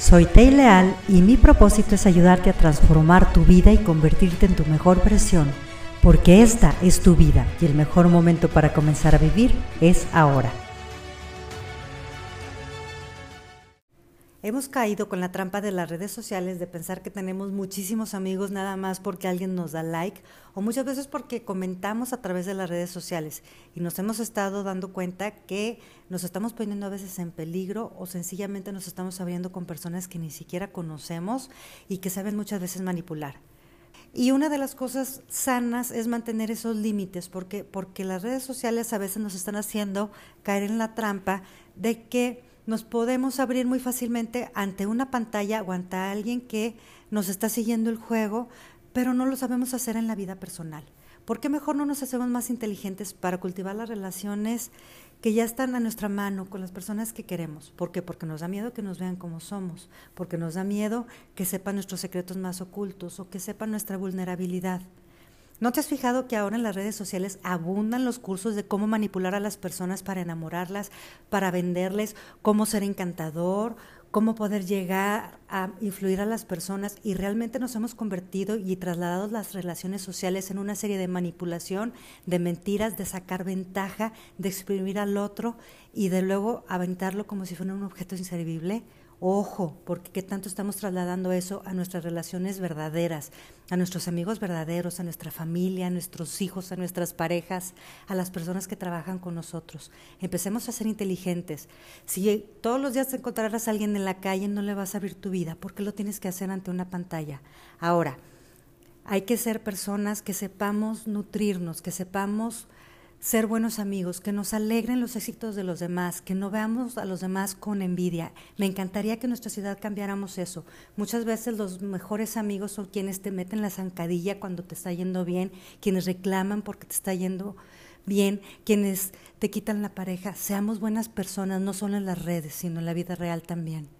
Soy Tei Leal y mi propósito es ayudarte a transformar tu vida y convertirte en tu mejor versión, porque esta es tu vida y el mejor momento para comenzar a vivir es ahora. Hemos caído con la trampa de las redes sociales de pensar que tenemos muchísimos amigos nada más porque alguien nos da like o muchas veces porque comentamos a través de las redes sociales y nos hemos estado dando cuenta que nos estamos poniendo a veces en peligro o sencillamente nos estamos abriendo con personas que ni siquiera conocemos y que saben muchas veces manipular. Y una de las cosas sanas es mantener esos límites, porque, porque las redes sociales a veces nos están haciendo caer en la trampa de que nos podemos abrir muy fácilmente ante una pantalla o ante alguien que nos está siguiendo el juego, pero no lo sabemos hacer en la vida personal. ¿Por qué mejor no nos hacemos más inteligentes para cultivar las relaciones que ya están a nuestra mano con las personas que queremos? ¿Por qué? Porque nos da miedo que nos vean como somos, porque nos da miedo que sepan nuestros secretos más ocultos o que sepan nuestra vulnerabilidad. ¿No te has fijado que ahora en las redes sociales abundan los cursos de cómo manipular a las personas para enamorarlas, para venderles, cómo ser encantador, cómo poder llegar a influir a las personas y realmente nos hemos convertido y trasladado las relaciones sociales en una serie de manipulación, de mentiras, de sacar ventaja, de exprimir al otro y de luego aventarlo como si fuera un objeto inservible? Ojo, porque qué tanto estamos trasladando eso a nuestras relaciones verdaderas, a nuestros amigos verdaderos, a nuestra familia, a nuestros hijos, a nuestras parejas, a las personas que trabajan con nosotros. Empecemos a ser inteligentes. Si todos los días te encontrarás a alguien en la calle, no le vas a abrir tu vida, porque lo tienes que hacer ante una pantalla. Ahora, hay que ser personas que sepamos nutrirnos, que sepamos ser buenos amigos, que nos alegren los éxitos de los demás, que no veamos a los demás con envidia. Me encantaría que en nuestra ciudad cambiáramos eso. Muchas veces los mejores amigos son quienes te meten la zancadilla cuando te está yendo bien, quienes reclaman porque te está yendo bien, quienes te quitan la pareja. Seamos buenas personas, no solo en las redes, sino en la vida real también.